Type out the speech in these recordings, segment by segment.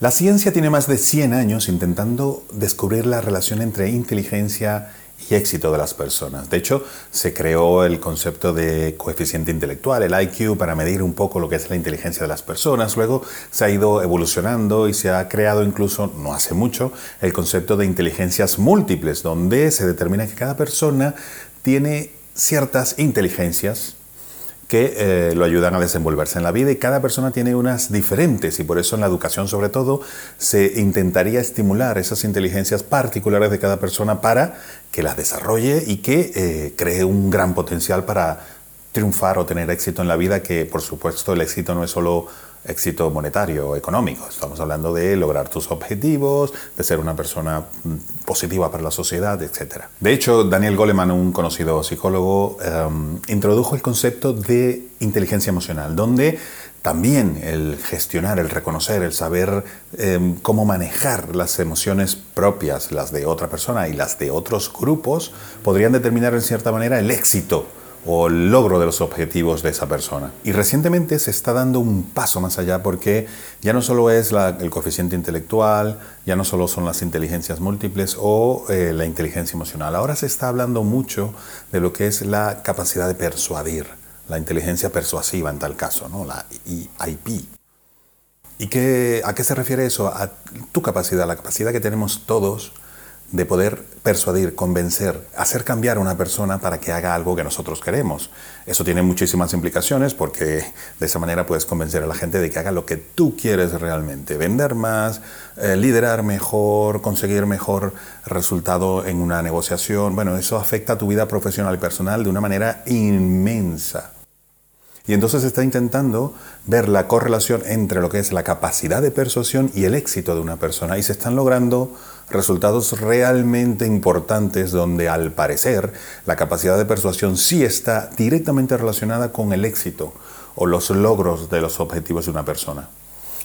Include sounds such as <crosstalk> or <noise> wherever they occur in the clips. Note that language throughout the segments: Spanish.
La ciencia tiene más de 100 años intentando descubrir la relación entre inteligencia y éxito de las personas. De hecho, se creó el concepto de coeficiente intelectual, el IQ, para medir un poco lo que es la inteligencia de las personas. Luego se ha ido evolucionando y se ha creado incluso, no hace mucho, el concepto de inteligencias múltiples, donde se determina que cada persona tiene ciertas inteligencias que eh, lo ayudan a desenvolverse en la vida y cada persona tiene unas diferentes y por eso en la educación sobre todo se intentaría estimular esas inteligencias particulares de cada persona para que las desarrolle y que eh, cree un gran potencial para triunfar o tener éxito en la vida, que por supuesto el éxito no es solo éxito monetario económico. Estamos hablando de lograr tus objetivos, de ser una persona mm, positiva para la sociedad, etc. De hecho, Daniel Goleman, un conocido psicólogo, em, introdujo el concepto de inteligencia emocional, donde también el gestionar, el reconocer, el saber em, cómo manejar las emociones propias, las de otra persona y las de otros grupos, podrían determinar en cierta manera el éxito o el logro de los objetivos de esa persona. Y recientemente se está dando un paso más allá porque ya no solo es el coeficiente intelectual, ya no solo son las inteligencias múltiples o eh, la inteligencia emocional, ahora se está hablando mucho de lo que es la capacidad de persuadir, la inteligencia persuasiva en tal caso, ¿no? la EIP. ¿Y qué, a qué se refiere eso? A tu capacidad, la capacidad que tenemos todos de poder persuadir, convencer, hacer cambiar a una persona para que haga algo que nosotros queremos. Eso tiene muchísimas implicaciones porque de esa manera puedes convencer a la gente de que haga lo que tú quieres realmente, vender más, eh, liderar mejor, conseguir mejor resultado en una negociación. Bueno, eso afecta a tu vida profesional y personal de una manera inmensa. Y entonces está intentando ver la correlación entre lo que es la capacidad de persuasión y el éxito de una persona. Y se están logrando resultados realmente importantes donde al parecer la capacidad de persuasión sí está directamente relacionada con el éxito o los logros de los objetivos de una persona.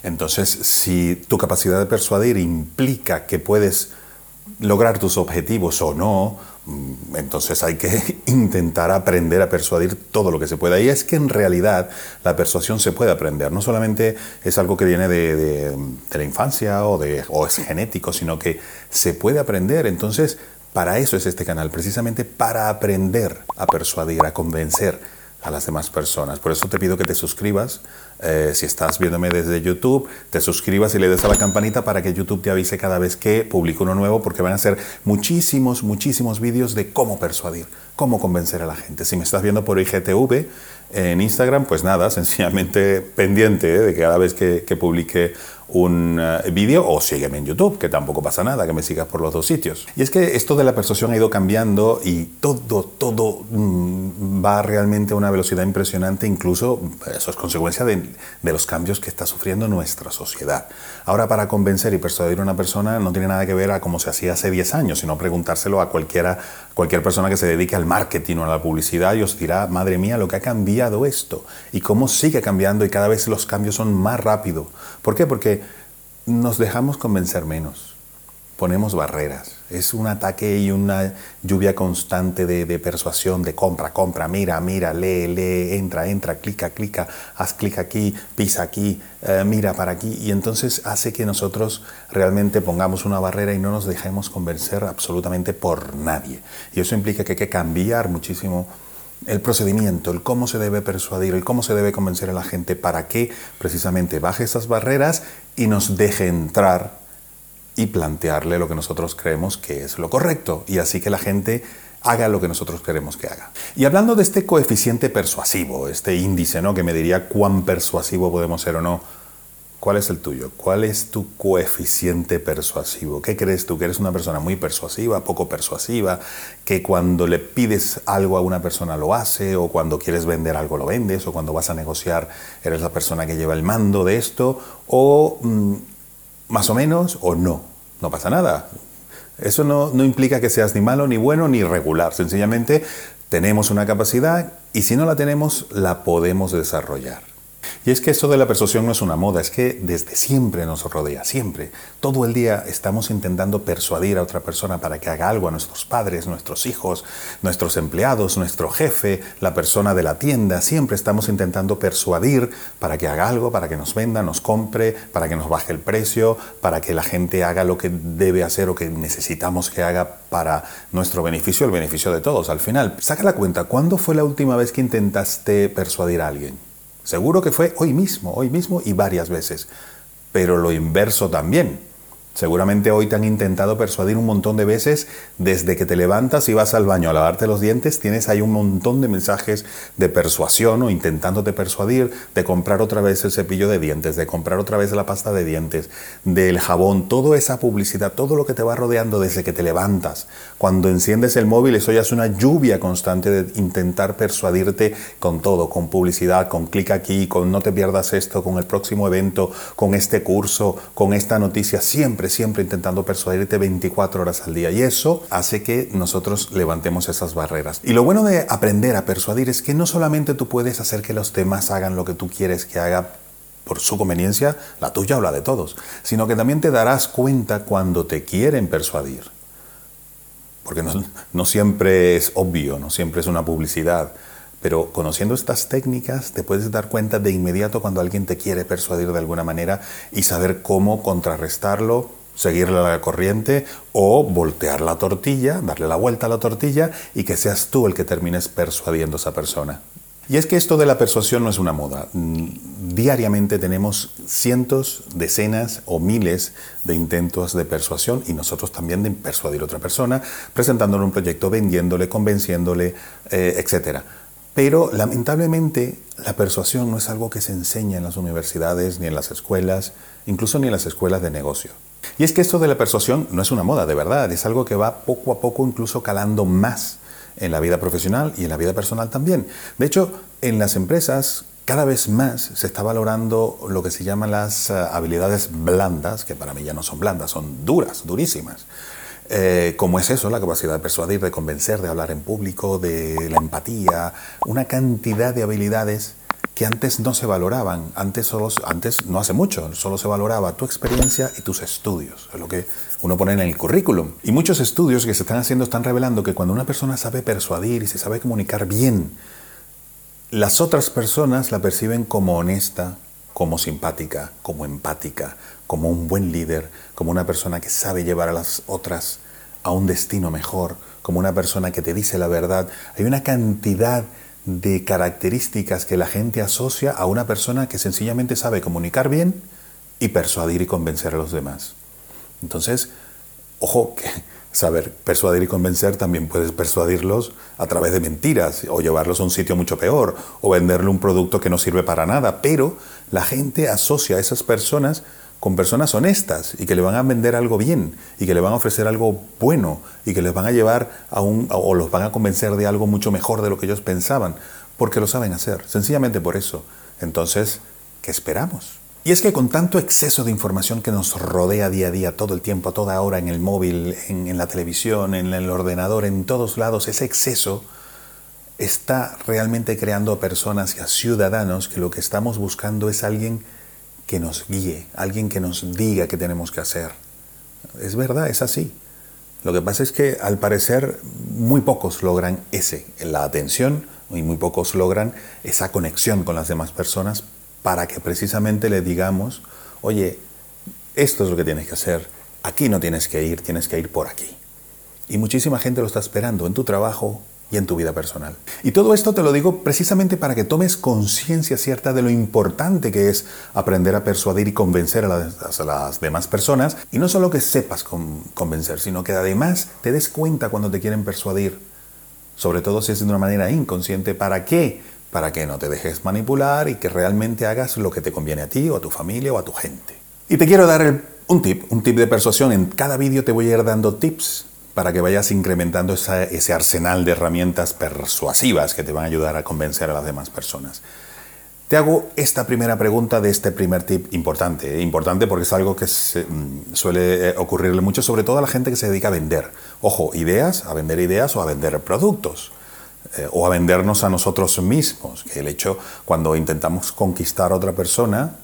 Entonces, si tu capacidad de persuadir implica que puedes lograr tus objetivos o no, entonces hay que <laughs> intentar aprender a persuadir todo lo que se pueda. Y es que en realidad la persuasión se puede aprender. No solamente es algo que viene de, la infancia o es genético, sino que se puede aprender. Entonces, para eso es este canal, precisamente para aprender a persuadir, a convencer a las demás personas. Por eso te pido que te suscribas. Eh, si estás viéndome desde YouTube, te suscribas y le des a la campanita para que YouTube te avise cada vez que publico uno nuevo, porque van a ser muchísimos, muchísimos vídeos de cómo persuadir, cómo convencer a la gente. Si me estás viendo por IGTV en Instagram, pues nada, <laughs> sencillamente pendiente ¿eh? de que cada vez que, que publique un eh, vídeo o sígueme en YouTube, que tampoco pasa nada, que me sigas por los dos sitios. Y es que esto de la persuasión ha ido cambiando y todo, todo mm, va realmente a una velocidad impresionante, incluso eso es consecuencia de, de, los cambios que está sufriendo nuestra sociedad. Ahora, para convencer y persuadir a una persona no tiene nada que ver a cómo se hacía hace 10 años, sino preguntárselo a cualquiera, cualquier persona que se dedique al marketing o a la publicidad y os dirá, madre mía, lo que ha cambiado esto y cómo sigue cambiando y cada vez los cambios son más rápidos. ¿Por qué? Porque nos dejamos convencer menos, ponemos barreras. Es un ataque y una lluvia constante de, persuasión, de compra, compra, mira, mira, lee, lee, entra, entra, clica, clica, haz clic aquí, pisa aquí, eh, mira para aquí. Y entonces hace que nosotros realmente pongamos una barrera y no nos dejemos convencer absolutamente por nadie. Y eso implica que hay que cambiar muchísimo el procedimiento, el cómo se debe persuadir, el cómo se debe convencer a la gente para que precisamente baje esas barreras y nos deje entrar y plantearle lo que nosotros creemos que es lo correcto y así que la gente haga lo que nosotros queremos que haga. Y hablando de este coeficiente persuasivo, este índice, ¿no? que me diría cuán persuasivo podemos ser o no, ¿Cuál es el tuyo? ¿Cuál es tu coeficiente persuasivo? ¿Qué crees tú? ¿Que eres una persona muy persuasiva, poco persuasiva? ¿Que cuando le pides algo a una persona lo hace? ¿O cuando quieres vender algo lo vendes? ¿O cuando vas a negociar eres la persona que lleva el mando de esto? ¿O mm, más o menos? ¿O no? No pasa nada. Eso no, no implica que seas ni malo, ni bueno, ni regular. Sencillamente tenemos una capacidad y si no la tenemos, la podemos desarrollar. Y es que esto de la persuasión no es una moda, es que desde siempre nos rodea, siempre. Todo el día estamos intentando persuadir a otra persona para que haga algo, a nuestros padres, nuestros hijos, nuestros empleados, nuestro jefe, la persona de la tienda. Siempre estamos intentando persuadir para que haga algo, para que nos venda, nos compre, para que nos baje el precio, para que la gente haga lo que debe hacer o que necesitamos que haga para nuestro beneficio, el beneficio de todos. Al final, saca la cuenta, ¿cuándo fue la última vez que intentaste persuadir a alguien? Seguro que fue hoy mismo, hoy mismo y varias veces. Pero lo inverso también. Seguramente hoy te han intentado persuadir un montón de veces desde que te levantas y vas al baño a lavarte los dientes, tienes ahí un montón de mensajes de persuasión o intentándote persuadir de comprar otra vez el cepillo de dientes, de comprar otra vez la pasta de dientes, del jabón, toda esa publicidad, todo lo que te va rodeando desde que te levantas. Cuando enciendes el móvil, eso ya es una lluvia constante de intentar persuadirte con todo, con publicidad, con clic aquí, con no te pierdas esto, con el próximo evento, con este curso, con esta noticia, siempre intentando persuadirte 24 horas al día. Y eso hace que nosotros levantemos esas barreras. Y lo bueno de aprender a persuadir es que no solamente tú puedes hacer que los demás hagan lo que tú quieres que haga por su conveniencia, la tuya o la de todos, sino que también te darás cuenta cuando te quieren persuadir. Porque no, no siempre es obvio, no siempre es una publicidad. Pero conociendo estas técnicas te puedes dar cuenta de inmediato cuando alguien te quiere persuadir de alguna manera y saber cómo contrarrestarlo, seguirle la corriente o voltear la tortilla, darle la vuelta a la tortilla y que seas tú el que termines persuadiendo a esa persona. Y es que esto de la persuasión no es una moda. Mm, diariamente tenemos cientos, decenas o miles de intentos de persuasión y nosotros también de persuadir a otra persona, presentándole un proyecto, vendiéndole, convenciéndole, eh, etc. Pero lamentablemente la persuasión no es algo que se enseña en las universidades ni en las escuelas, incluso ni en las escuelas de negocio. Y es que esto de la persuasión no es una moda, de verdad, es algo que va poco a poco incluso calando más en la vida profesional y en la vida personal también. De hecho, en las empresas cada vez más se está valorando lo que se llaman las eh, habilidades blandas, que para mí ya no son blandas, son duras, durísimas. Eh, como es eso, la capacidad de persuadir, de convencer, de hablar en público, de la empatía, una cantidad de habilidades que antes no se valoraban, antes, solo, antes no hace mucho, solo se valoraba tu experiencia y tus estudios, es lo que uno pone en el currículum. Y muchos estudios que se están haciendo están revelando que cuando una persona sabe persuadir y se sabe comunicar bien, las otras personas la perciben como honesta, como simpática, como empática, como un buen líder, como una persona que sabe llevar a las otras a un destino mejor, como una persona que te dice la verdad. Hay una cantidad de características que la gente asocia a una persona que sencillamente sabe comunicar bien y persuadir y convencer a los demás. Entonces, ojo, que <laughs> saber persuadir y convencer también puedes persuadirlos a través de mentiras o llevarlos a un sitio mucho peor o venderle un producto que no sirve para nada, pero la gente asocia a esas personas con personas honestas y que le van a vender algo bien y que le van a ofrecer algo bueno y que les van a llevar a un o los van a convencer de algo mucho mejor de lo que ellos pensaban, porque lo saben hacer, sencillamente por eso. Entonces, ¿qué esperamos? Y es que con tanto exceso de información que nos rodea día a día, todo el tiempo, a toda hora, en el móvil, en, la televisión, en el ordenador, en todos lados, ese exceso está realmente creando a personas y a ciudadanos que lo que estamos buscando es alguien que nos guíe, alguien que nos diga qué tenemos que hacer. Es verdad, es así. Lo que pasa es que al parecer muy pocos logran ese, la atención, y muy pocos logran esa conexión con las demás personas para que precisamente le digamos, oye, esto es lo que tienes que hacer, aquí no tienes que ir, tienes que ir por aquí. Y muchísima gente lo está esperando en tu trabajo y en tu vida personal. Y todo esto te lo digo precisamente para que tomes conciencia cierta de lo importante que es aprender a persuadir y convencer a las, demás personas. Y no solo que sepas convencer, sino que además te des cuenta cuando te quieren persuadir. Sobre todo si es de una manera inconsciente. ¿Para qué? para que no te dejes manipular y que realmente hagas lo que te conviene a ti o a tu familia o a tu gente. Y te quiero dar un tip, un tip de persuasión. En cada vídeo te voy a ir dando tips para que vayas incrementando ese arsenal de herramientas persuasivas que te van a ayudar a convencer a las demás personas. Te hago esta primera pregunta de este primer tip importante, ¿eh? importante porque es algo que mm, suele eh, ocurrirle mucho, sobre todo a la gente que se dedica a vender. Ojo, ideas, a vender ideas o a vender productos. eh, o a vendernos a nosotros mismos. Que el hecho, cuando intentamos conquistar a otra persona,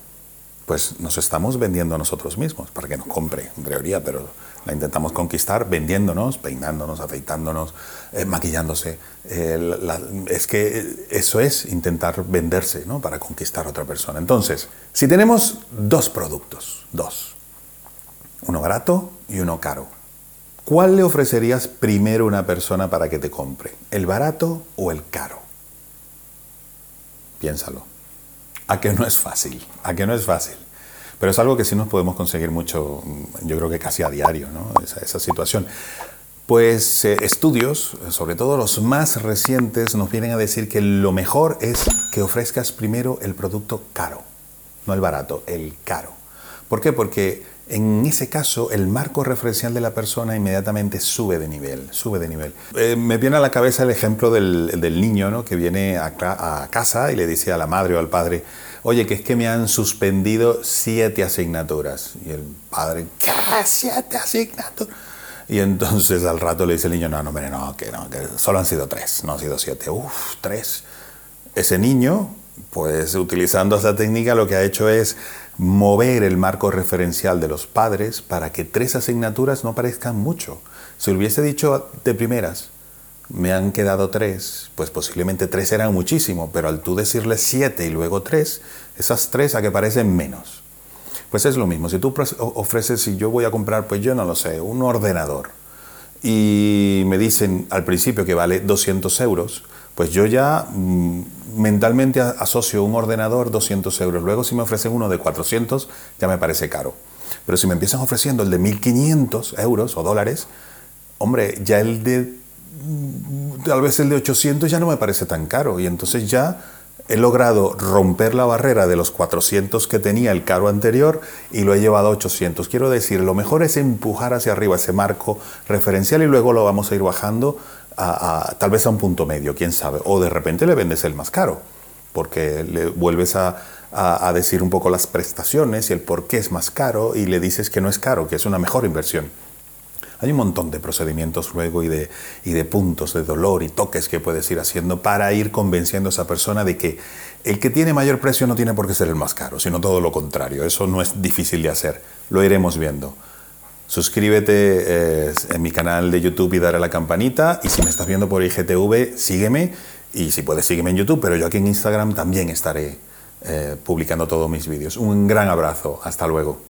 pues nos estamos vendiendo a nosotros mismos para que nos compre, en teoría, pero la intentamos conquistar vendiéndonos, peinándonos, afeitándonos, eh, maquillándose. es que eso es intentar venderse ¿no? para conquistar a otra persona. Entonces, si tenemos dos productos, dos, uno barato y uno caro, ¿cuál le ofrecerías primero a una persona para que te compre? ¿El barato o el caro? Piénsalo. A que no es fácil, a que no es fácil. Pero es algo que sí nos podemos conseguir mucho, yo creo que casi a diario, ¿no? esa, situación. Pues eh, estudios, sobre todo los más recientes, nos vienen a decir que lo mejor es que ofrezcas primero el producto caro, no el barato, el caro. ¿Por qué? Porque en ese caso el marco referencial de la persona inmediatamente sube de nivel, sube de nivel. Eh, me viene a la cabeza el ejemplo del, niño ¿no? que viene a, a, casa y le dice a la madre o al padre, oye, que es que me han suspendido siete asignaturas. Y el padre, ¿qué? ¿Siete asignaturas? Y entonces al rato le dice el niño, no, no, no, que no, que solo han sido tres, no han sido siete. Uf, tres. Ese niño, pues utilizando esa técnica, lo que ha hecho es mover el marco referencial de los padres para que tres asignaturas no parezcan mucho. Si hubiese dicho de primeras, me han quedado tres, pues posiblemente tres eran muchísimo, pero al tú decirle siete y luego tres, esas tres a que parecen menos. Pues es lo mismo, si tú ofreces, si yo voy a comprar, pues yo no lo sé, un ordenador, y me dicen al principio que vale 200 euros, pues yo ya mm, mentalmente asocio un ordenador 200 euros. Luego si me ofrecen uno de 400, ya me parece caro. Pero si me empiezan ofreciendo el de 1500 euros o dólares, hombre, ya el de tal vez el de 800 ya no me parece tan caro y entonces ya he logrado romper la barrera de los 400 que tenía el caro anterior y lo he llevado a 800. Quiero decir, lo mejor es empujar hacia arriba ese marco referencial y luego lo vamos a ir bajando a, tal vez a un punto medio, quién sabe. O de repente le vendes el más caro, porque le vuelves a, a decir un poco las prestaciones y el por qué es más caro y le dices que no es caro, que es una mejor inversión. Hay un montón de procedimientos luego y de, y de puntos de dolor y toques que puedes ir haciendo para ir convenciendo a esa persona de que el que tiene mayor precio no tiene por qué ser el más caro, sino todo lo contrario. Eso no es difícil de hacer. Lo iremos viendo. Suscríbete eh, en mi canal de YouTube y dale a la campanita. Y si me estás viendo por IGTV, sígueme. Y si puedes, sígueme en YouTube. Pero yo aquí en Instagram también estaré eh, publicando todos mis vídeos. Un gran abrazo. Hasta luego.